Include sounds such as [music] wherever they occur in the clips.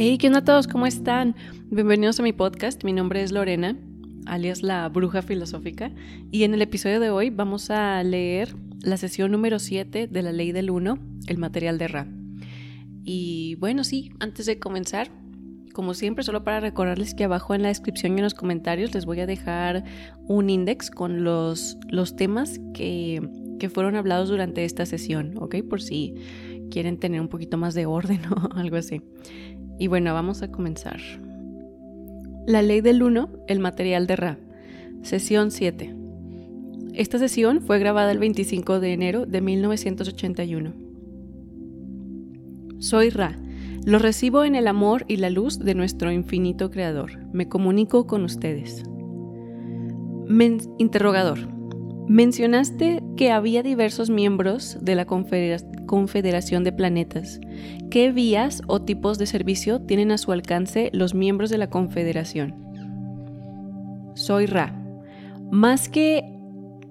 Hey, ¿qué onda a todos? ¿Cómo están? Bienvenidos a mi podcast. Mi nombre es Lorena, alias la bruja filosófica, y en el episodio de hoy vamos a leer la sesión número 7 de la ley del 1, el material de Ra. Y bueno, sí, antes de comenzar, como siempre, solo para recordarles que abajo en la descripción y en los comentarios les voy a dejar un index con los, los temas que, que fueron hablados durante esta sesión, ¿ok? Por si quieren tener un poquito más de orden [laughs] o algo así. Y bueno, vamos a comenzar. La ley del 1, el material de Ra. Sesión 7. Esta sesión fue grabada el 25 de enero de 1981. Soy Ra. Lo recibo en el amor y la luz de nuestro infinito Creador. Me comunico con ustedes. interrogador. Mencionaste que había diversos miembros de la Confederación de Planetas. ¿Qué vías o tipos de servicio tienen a su alcance los miembros de la Confederación? Soy Ra. Más que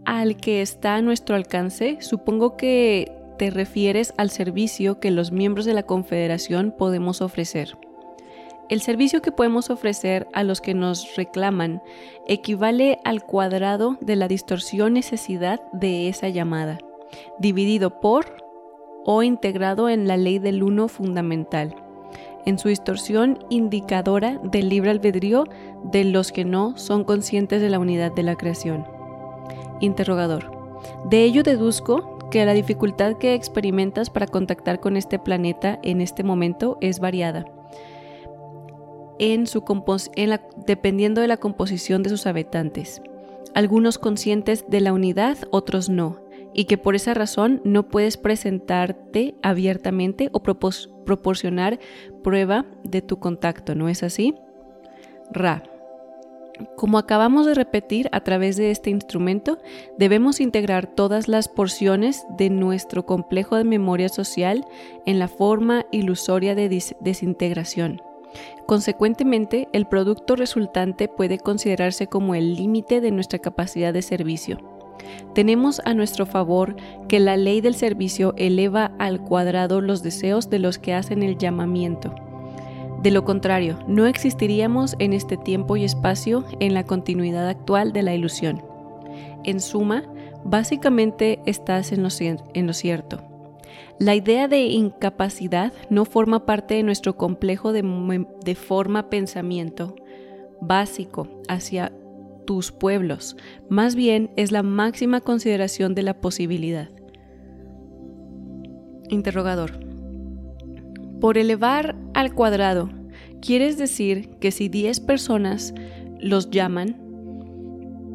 al que está a nuestro alcance, supongo que te refieres al servicio que los miembros de la Confederación podemos ofrecer. El servicio que podemos ofrecer a los que nos reclaman equivale al cuadrado de la distorsión necesidad de esa llamada, dividido por o integrado en la ley del uno fundamental, en su distorsión indicadora del libre albedrío de los que no son conscientes de la unidad de la creación. Interrogador. De ello deduzco que la dificultad que experimentas para contactar con este planeta en este momento es variada en su dependiendo de la composición de sus habitantes, algunos conscientes de la unidad, otros no, y que por esa razón no puedes presentarte abiertamente o proporcionar prueba de tu contacto, ¿no es así? Ra. Como acabamos de repetir a través de este instrumento, debemos integrar todas las porciones de nuestro complejo de memoria social en la forma ilusoria de desintegración. Consecuentemente, el producto resultante puede considerarse como el límite de nuestra capacidad de servicio. Tenemos a nuestro favor que la ley del servicio eleva al cuadrado los deseos de los que hacen el llamamiento. De lo contrario, no existiríamos en este tiempo y espacio en la continuidad actual de la ilusión. En suma, básicamente estás en lo, cierto. La idea de incapacidad no forma parte de nuestro complejo de, forma pensamiento básico hacia tus pueblos, más bien es la máxima consideración de la posibilidad. Interrogador. Por elevar al cuadrado, ¿quieres decir que si 10 personas los llaman,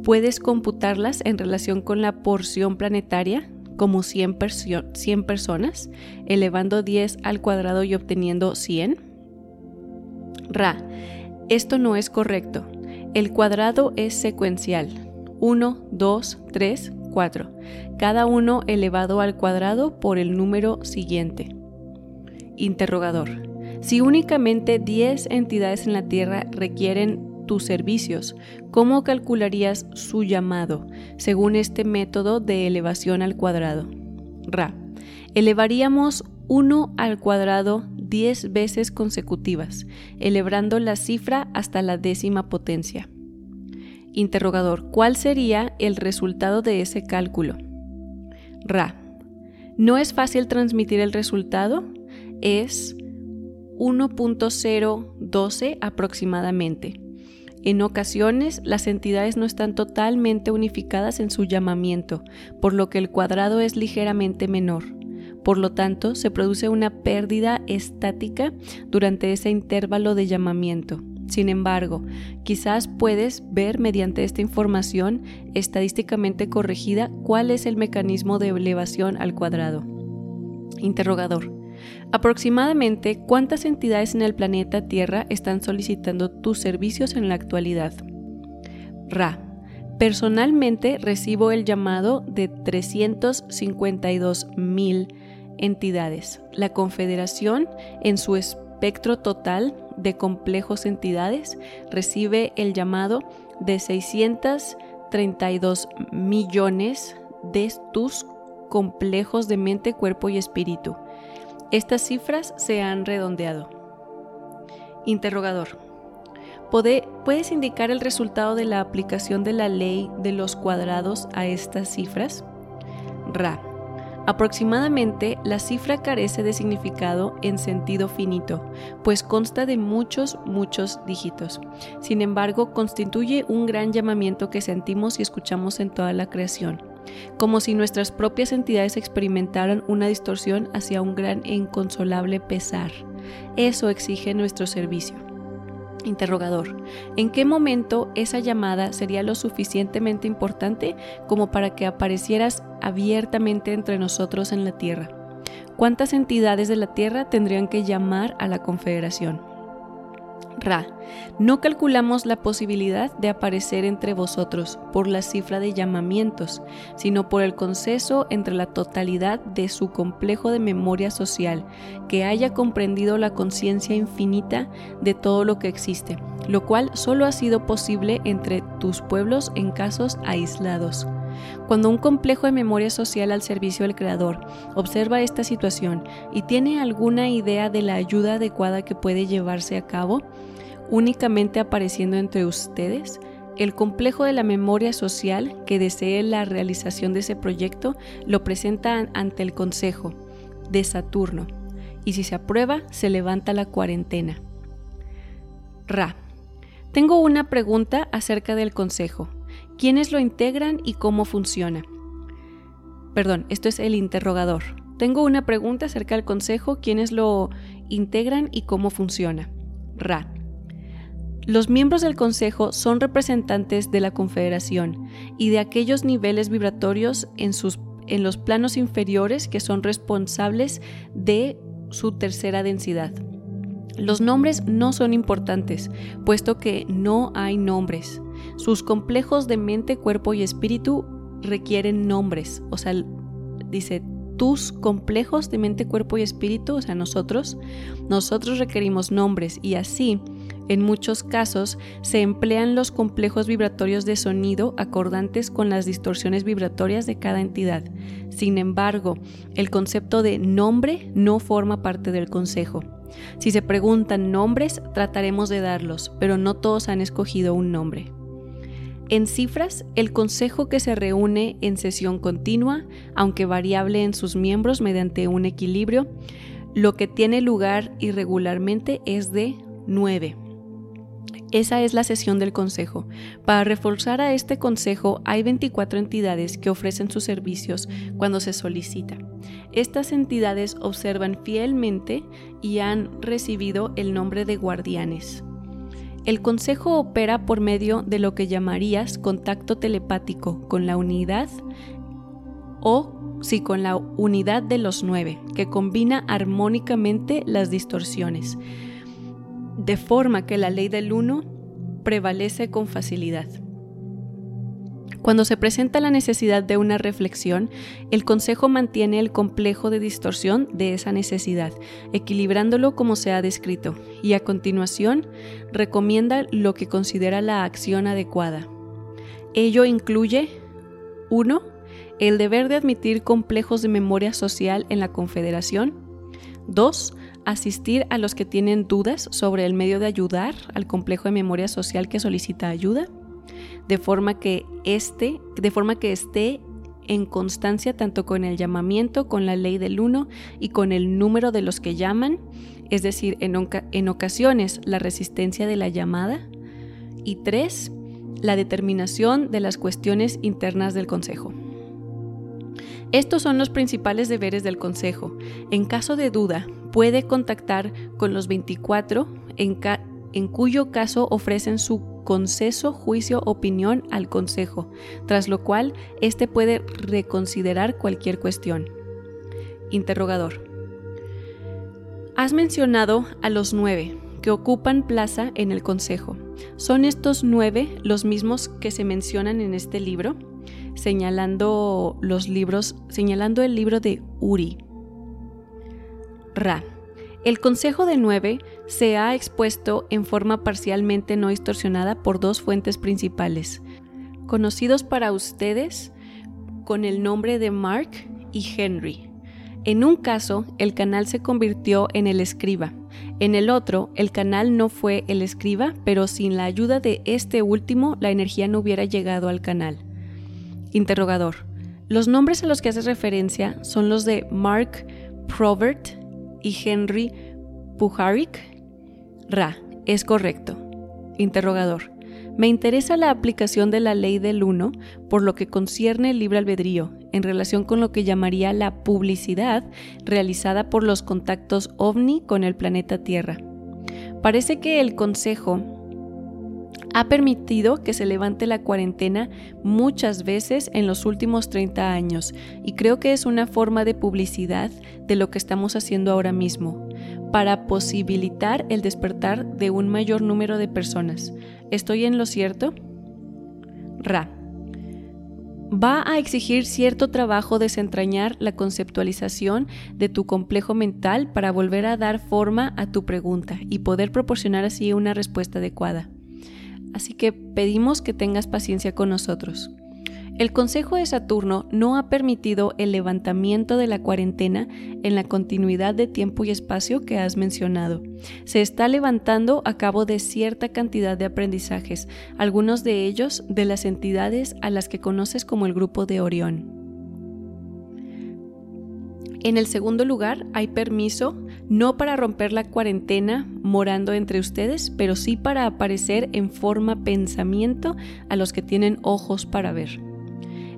puedes computarlas en relación con la porción planetaria? Como 100, 100 personas, elevando 10 al cuadrado y obteniendo 100? Ra, esto no es correcto. El cuadrado es secuencial. 1, 2, 3, 4. Cada uno elevado al cuadrado por el número siguiente. Interrogador. Si únicamente 10 entidades en la Tierra requieren tus servicios, ¿cómo calcularías su llamado según este método de elevación al cuadrado? Ra. Elevaríamos 1 al cuadrado 10 veces consecutivas, elevando la cifra hasta la décima potencia. Interrogador, ¿cuál sería el resultado de ese cálculo? Ra. ¿No es fácil transmitir el resultado? Es 1.012 aproximadamente. En ocasiones, las entidades no están totalmente unificadas en su llamamiento, por lo que el cuadrado es ligeramente menor. Por lo tanto, se produce una pérdida estática durante ese intervalo de llamamiento. Sin embargo, quizás puedes ver mediante esta información estadísticamente corregida cuál es el mecanismo de elevación al cuadrado. Interrogador. Aproximadamente, ¿cuántas entidades en el planeta Tierra están solicitando tus servicios en la actualidad? Ra. Personalmente recibo el llamado de 352 mil entidades. La Confederación, en su espectro total de complejos entidades, recibe el llamado de 632 millones de tus complejos de mente, cuerpo y espíritu estas cifras se han redondeado. Interrogador. ¿Puedes indicar el resultado de la aplicación de la ley de los cuadrados a estas cifras? Ra. Aproximadamente, la cifra carece de significado en sentido finito, pues consta de muchos, muchos dígitos. Sin embargo, constituye un gran llamamiento que sentimos y escuchamos en toda la creación, como si nuestras propias entidades experimentaran una distorsión hacia un gran e inconsolable pesar. Eso exige nuestro servicio. Interrogador. ¿En qué momento esa llamada sería lo suficientemente importante como para que aparecieras abiertamente entre nosotros en la Tierra? ¿Cuántas entidades de la Tierra tendrían que llamar a la Confederación? Ra, no calculamos la posibilidad de aparecer entre vosotros por la cifra de llamamientos, sino por el conceso entre la totalidad de su complejo de memoria social, que haya comprendido la conciencia infinita de todo lo que existe, lo cual solo ha sido posible entre tus pueblos en casos aislados. Cuando un complejo de memoria social al servicio del Creador observa esta situación y tiene alguna idea de la ayuda adecuada que puede llevarse a cabo, únicamente apareciendo entre ustedes, el complejo de la memoria social que desee la realización de ese proyecto lo presenta ante el Consejo de Saturno y si se aprueba se levanta la cuarentena. Ra. Tengo una pregunta acerca del Consejo quiénes lo integran y cómo funciona. Perdón, esto es el interrogador. Tengo una pregunta acerca del consejo, quiénes lo integran y cómo funciona. Ra. Los miembros del Consejo son representantes de la Confederación y de aquellos niveles vibratorios en, sus, en los planos inferiores que son responsables de su tercera densidad. Los nombres no son importantes, puesto que no hay nombres. Sus complejos de mente, cuerpo y espíritu requieren nombres. O sea, dice, tus complejos de mente, cuerpo y espíritu, o sea, nosotros, nosotros requerimos nombres y así, en muchos casos, se emplean los complejos vibratorios de sonido acordantes con las distorsiones vibratorias de cada entidad. Sin embargo, el concepto de nombre no forma parte del consejo. Si se preguntan nombres, trataremos de darlos, pero no todos han escogido un nombre. En cifras, el consejo que se reúne en sesión continua, aunque variable en sus miembros mediante un equilibrio, lo que tiene lugar irregularmente es de 9. Esa es la sesión del consejo. Para reforzar a este consejo hay 24 entidades que ofrecen sus servicios cuando se solicita. Estas entidades observan fielmente y han recibido el nombre de guardianes. El consejo opera por medio de lo que llamarías contacto telepático con la unidad o sí con la unidad de los nueve, que combina armónicamente las distorsiones, de forma que la ley del uno prevalece con facilidad. Cuando se presenta la necesidad de una reflexión, el Consejo mantiene el complejo de distorsión de esa necesidad, equilibrándolo como se ha descrito, y a continuación recomienda lo que considera la acción adecuada. Ello incluye 1. El deber de admitir complejos de memoria social en la Confederación. 2. Asistir a los que tienen dudas sobre el medio de ayudar al complejo de memoria social que solicita ayuda de forma que este, de forma que esté en constancia tanto con el llamamiento, con la ley del uno y con el número de los que llaman, es decir, en, en ocasiones la resistencia de la llamada. Y tres, la determinación de las cuestiones internas del Consejo. Estos son los principales deberes del Consejo. En caso de duda, puede contactar con los 24 en, cuyo caso ofrecen su conceso, juicio, opinión al Consejo, tras lo cual éste puede reconsiderar cualquier cuestión. Interrogador. Has mencionado a los nueve que ocupan plaza en el Consejo. ¿Son estos nueve los mismos que se mencionan en este libro? Señalando los libros, señalando el libro de Uri. Ra. El Consejo de Nueve se ha expuesto en forma parcialmente no distorsionada por dos fuentes principales, conocidos para ustedes con el nombre de Mark y Henry. En un caso, el canal se convirtió en el escriba. En el otro, el canal no fue el escriba, pero sin la ayuda de este último, la energía no hubiera llegado al canal. Interrogador. Los nombres a los que haces referencia son los de Mark Provert y Henry Puharik. Ra, es correcto. Interrogador. Me interesa la aplicación de la ley del uno por lo que concierne el libre albedrío en relación con lo que llamaría la publicidad realizada por los contactos ovni con el planeta Tierra. Parece que el Consejo ha permitido que se levante la cuarentena muchas veces en los últimos 30 años y creo que es una forma de publicidad de lo que estamos haciendo ahora mismo, para posibilitar el despertar de un mayor número de personas. ¿Estoy en lo cierto? Ra. Va a exigir cierto trabajo desentrañar la conceptualización de tu complejo mental para volver a dar forma a tu pregunta y poder proporcionar así una respuesta adecuada. Así que pedimos que tengas paciencia con nosotros. El Consejo de Saturno no ha permitido el levantamiento de la cuarentena en la continuidad de tiempo y espacio que has mencionado. Se está levantando a cabo de cierta cantidad de aprendizajes, algunos de ellos de las entidades a las que conoces como el grupo de Orión. En el segundo lugar, hay permiso no para romper la cuarentena morando entre ustedes, pero sí para aparecer en forma pensamiento a los que tienen ojos para ver.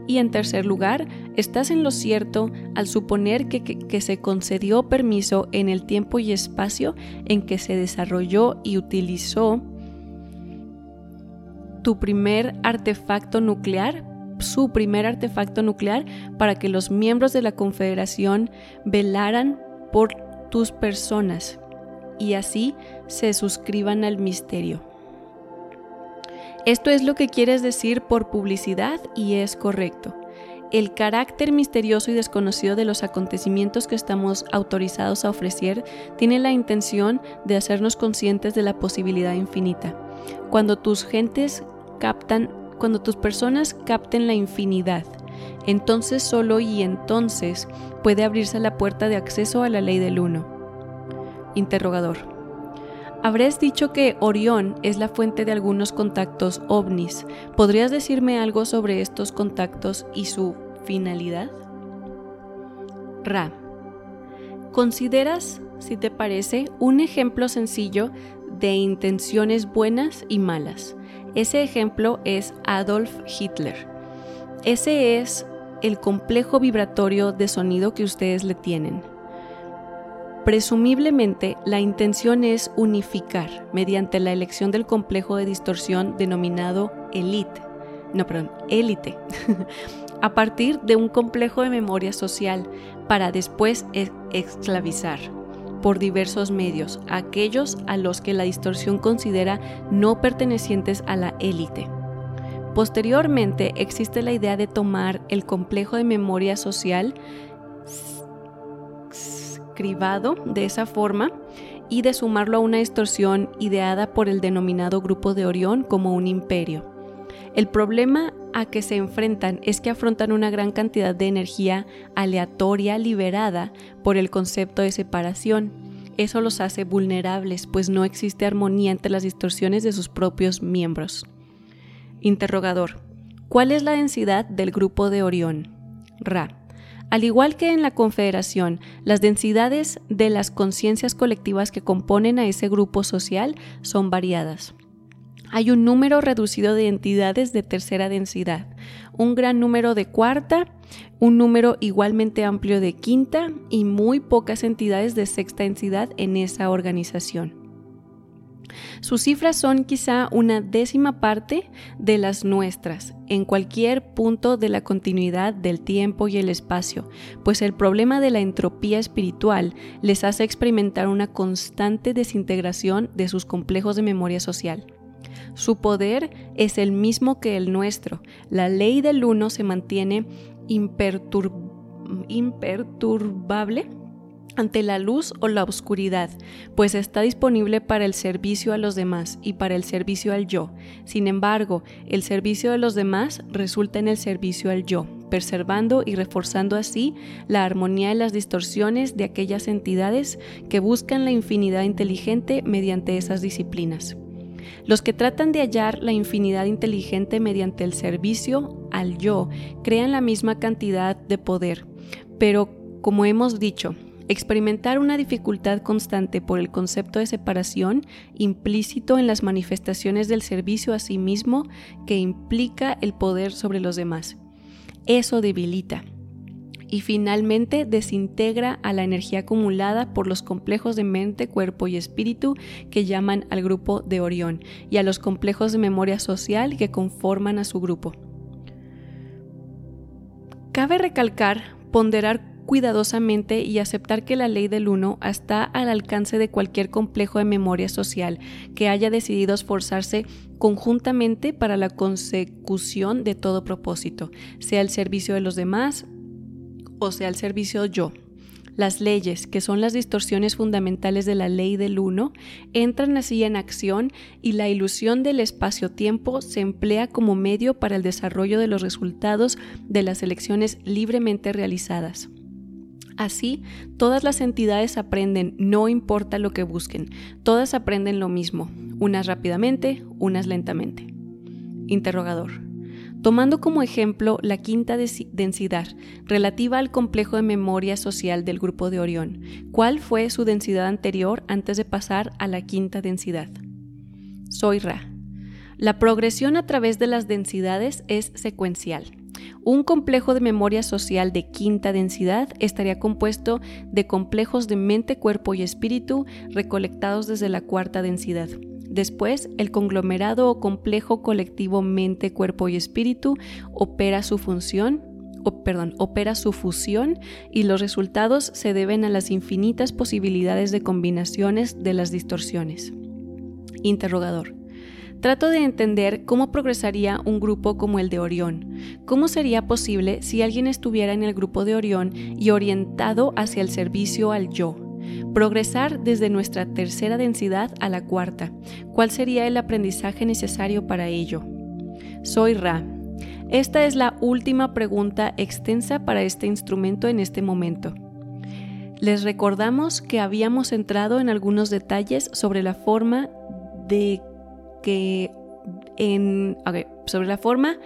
Y en tercer lugar, estás en lo cierto al suponer que, se concedió permiso en el tiempo y espacio en que se desarrolló y utilizó tu primer artefacto nuclear, su primer artefacto nuclear, para que los miembros de la Confederación velaran por tus personas y así se suscriban al misterio. Esto es lo que quieres decir por publicidad y es correcto. El carácter misterioso y desconocido de los acontecimientos que estamos autorizados a ofrecer tiene la intención de hacernos conscientes de la posibilidad infinita. Cuando tus gentes captan, cuando tus personas capten la infinidad, entonces solo y entonces puede abrirse la puerta de acceso a la ley del uno. Interrogador. Habrás dicho que Orión es la fuente de algunos contactos ovnis. ¿Podrías decirme algo sobre estos contactos y su finalidad? Ra. ¿Consideras, si te parece, un ejemplo sencillo de intenciones buenas y malas? Ese ejemplo es Adolf Hitler. Ese es el complejo vibratorio de sonido que ustedes le tienen. Presumiblemente, la intención es unificar mediante la elección del complejo de distorsión denominado elite, no, perdón, élite, [laughs] a partir de un complejo de memoria social para después esclavizar por diversos medios aquellos a los que la distorsión considera no pertenecientes a la élite. Posteriormente existe la idea de tomar el complejo de memoria social cribado de esa forma y de sumarlo a una distorsión ideada por el denominado grupo de Orión como un imperio. El problema a que se enfrentan es que afrontan una gran cantidad de energía aleatoria liberada por el concepto de separación. Eso los hace vulnerables, pues no existe armonía entre las distorsiones de sus propios miembros. Interrogador. ¿Cuál es la densidad del grupo de Orión? Ra. Al igual que en la Confederación, las densidades de las conciencias colectivas que componen a ese grupo social son variadas. Hay un número reducido de entidades de tercera densidad, un gran número de cuarta, un número igualmente amplio de quinta y muy pocas entidades de sexta densidad en esa organización. Sus cifras son quizá una décima parte de las nuestras en cualquier punto de la continuidad del tiempo y el espacio, pues el problema de la entropía espiritual les hace experimentar una constante desintegración de sus complejos de memoria social. Su poder es el mismo que el nuestro. La ley del uno se mantiene imperturbable ante la luz o la oscuridad, pues está disponible para el servicio a los demás y para el servicio al yo. Sin embargo, el servicio de los demás resulta en el servicio al yo, preservando y reforzando así la armonía y las distorsiones de aquellas entidades que buscan la infinidad inteligente mediante esas disciplinas. Los que tratan de hallar la infinidad inteligente mediante el servicio al yo crean la misma cantidad de poder, pero como hemos dicho, experimentar una dificultad constante por el concepto de separación implícito en las manifestaciones del servicio a sí mismo que implica el poder sobre los demás. Eso debilita y finalmente desintegra a la energía acumulada por los complejos de mente, cuerpo y espíritu que llaman al grupo de Orión y a los complejos de memoria social que conforman a su grupo. Cabe recalcar, ponderar cuidadosamente y aceptar que la ley del uno está al alcance de cualquier complejo de memoria social que haya decidido esforzarse conjuntamente para la consecución de todo propósito, sea el servicio de los demás el servicio yo. Las leyes, que son las distorsiones fundamentales de la ley del uno, entran así en acción y la ilusión del espacio-tiempo se emplea como medio para el desarrollo de los resultados de las elecciones libremente realizadas. Así, todas las entidades aprenden, no importa lo que busquen, todas aprenden lo mismo, unas rápidamente, unas lentamente. Interrogador. Tomando como ejemplo la quinta densidad relativa al complejo de memoria social del grupo de Orión, ¿cuál fue su densidad anterior antes de pasar a la quinta densidad? Soy Ra. La progresión a través de las densidades es secuencial. Un complejo de memoria social de quinta densidad estaría compuesto de complejos de mente, cuerpo y espíritu recolectados desde la cuarta densidad. Después, el conglomerado o complejo colectivo mente, cuerpo y espíritu opera su función, o, perdón, opera su fusión y los resultados se deben a las infinitas posibilidades de combinaciones de las distorsiones. Interrogador. Trato de entender cómo progresaría un grupo como el de Orión. ¿Cómo sería posible si alguien estuviera en el grupo de Orión y orientado hacia el servicio al yo? Progresar desde nuestra tercera densidad a la cuarta. ¿Cuál sería el aprendizaje necesario para ello? Soy Ra. Esta es la última pregunta extensa para este instrumento en este momento. Les recordamos que habíamos entrado en algunos detalles sobre la forma de que en, sobre la forma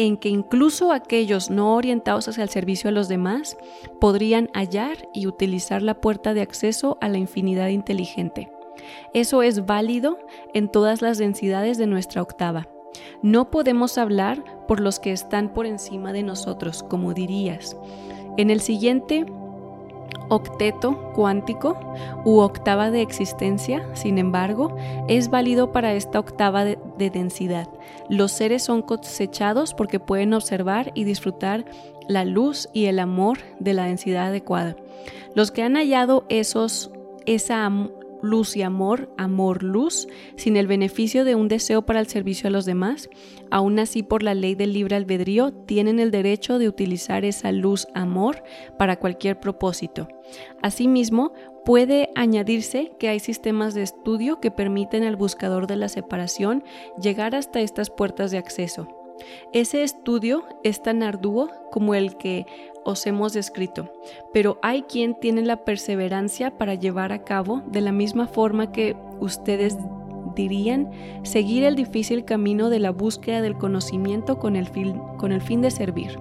en que incluso aquellos no orientados hacia el servicio a los demás podrían hallar y utilizar la puerta de acceso a la infinidad inteligente. Eso es válido en todas las densidades de nuestra octava. No podemos hablar por los que están por encima de nosotros, como dirías. En el siguiente octeto cuántico u octava de existencia, sin embargo, es válido para esta octava de, densidad. Los seres son cosechados porque pueden observar y disfrutar la luz y el amor de la densidad adecuada. Los que han hallado esos, esa luz y amor, amor, luz, sin el beneficio de un deseo para el servicio a los demás, aún así por la ley del libre albedrío tienen el derecho de utilizar esa luz, amor, para cualquier propósito. Asimismo, puede añadirse que hay sistemas de estudio que permiten al buscador de la separación llegar hasta estas puertas de acceso. Ese estudio es tan arduo como el que os hemos descrito, pero hay quien tiene la perseverancia para llevar a cabo de la misma forma que ustedes dirían seguir el difícil camino de la búsqueda del conocimiento con el fin, de servir.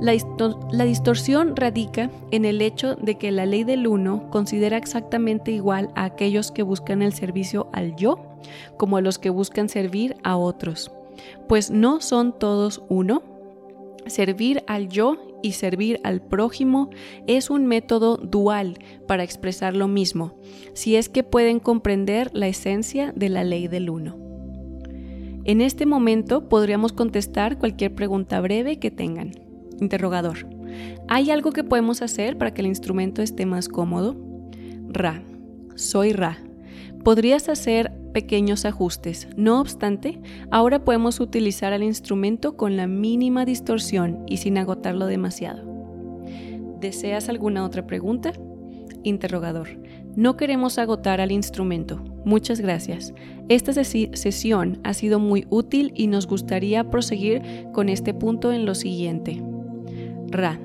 La, distorsión radica en el hecho de que la ley del uno considera exactamente igual a aquellos que buscan el servicio al yo como a los que buscan servir a otros, pues no son todos uno. Servir al yo y servir al prójimo es un método dual para expresar lo mismo, si es que pueden comprender la esencia de la ley del uno. En este momento podríamos contestar cualquier pregunta breve que tengan. Interrogador. ¿Hay algo que podemos hacer para que el instrumento esté más cómodo? Ra. Soy Ra. Podrías hacer pequeños ajustes. No obstante, ahora podemos utilizar el instrumento con la mínima distorsión y sin agotarlo demasiado. ¿Deseas alguna otra pregunta? Interrogador. No queremos agotar al instrumento. Muchas gracias. Esta sesión ha sido muy útil y nos gustaría proseguir con este punto en lo siguiente. Ra.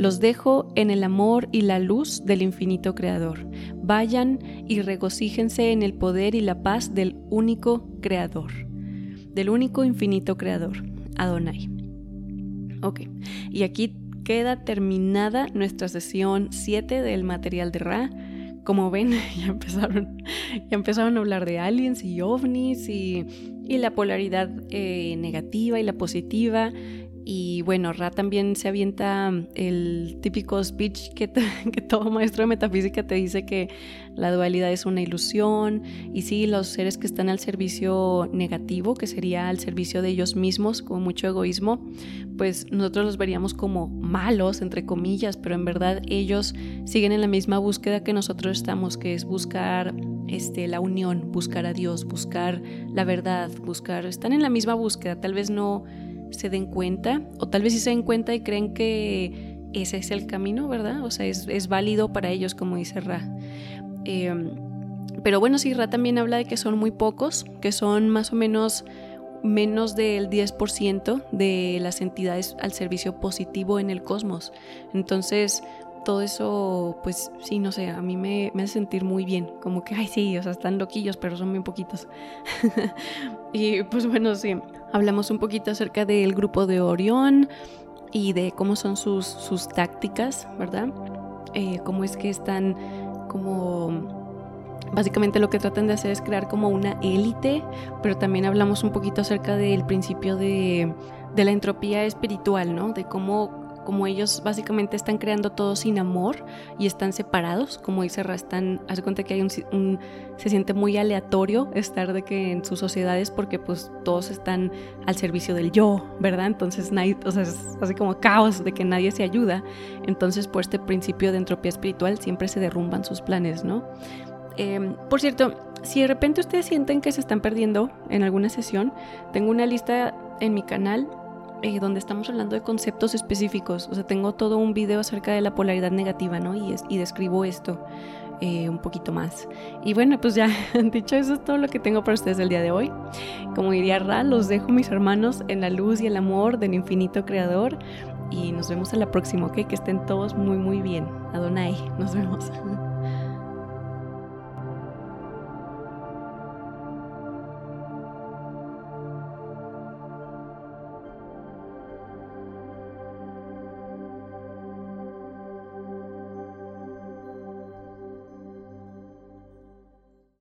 Los dejo en el amor y la luz del infinito Creador. Vayan y regocíjense en el poder y la paz del único Creador, del único infinito Creador, Adonai. Ok, y aquí queda terminada nuestra sesión 7 del material de Ra. Como ven, [laughs] ya empezaron, ya empezaron a hablar de aliens y ovnis y, la polaridad eh, negativa y la positiva. Y bueno, Ra también se avienta el típico speech [laughs] que, todo maestro de metafísica te dice que la dualidad es una ilusión. Y sí, los seres que están al servicio negativo, que sería al servicio de ellos mismos, con mucho egoísmo, pues nosotros los veríamos como malos, entre comillas, pero en verdad ellos siguen en la misma búsqueda que nosotros estamos, que es buscar este, la unión, buscar a Dios, buscar la verdad, buscar, están en la misma búsqueda, tal vez no se den cuenta, o tal vez sí se den cuenta y creen que ese es el camino, ¿verdad? O sea, es, válido para ellos, como dice Ra. Em, pero bueno, sí, Ra también habla de que son muy pocos, que son más o menos menos del 10% de las entidades al servicio positivo en el cosmos. Entonces, todo eso, pues sí, no sé, a mí me, me, hace sentir muy bien. Como que, ay, sí, o sea, están loquillos, pero son bien poquitos. [laughs] y pues bueno, sí, hablamos un poquito acerca del grupo de Orión y de cómo son sus, sus tácticas, ¿verdad? Eh, cómo es que están como... Básicamente lo que tratan de hacer es crear como una élite, pero también hablamos un poquito acerca del principio de, de la entropía espiritual, ¿no? De cómo como ellos básicamente están creando todo sin amor y están separados, como dice Rastán, hace cuenta que hay un, se siente muy aleatorio estar de que en sus sociedades porque pues todos están al servicio del yo, ¿verdad? Entonces nadie, o sea, es así como caos de que nadie se ayuda. Entonces por este principio de entropía espiritual siempre se derrumban sus planes, ¿no? Em, por cierto, si de repente ustedes sienten que se están perdiendo en alguna sesión, tengo una lista en mi canal eh, donde estamos hablando de conceptos específicos. O sea, tengo todo un video acerca de la polaridad negativa, ¿no? Y, y describo esto eh, un poquito más. Y bueno, pues ya, [laughs] dicho eso, es todo lo que tengo para ustedes el día de hoy. Como diría Ra, los dejo mis hermanos en la luz y el amor del infinito creador. Y nos vemos en la próxima, ¿ok? Que estén todos muy, muy bien. Adonai, nos vemos. [laughs]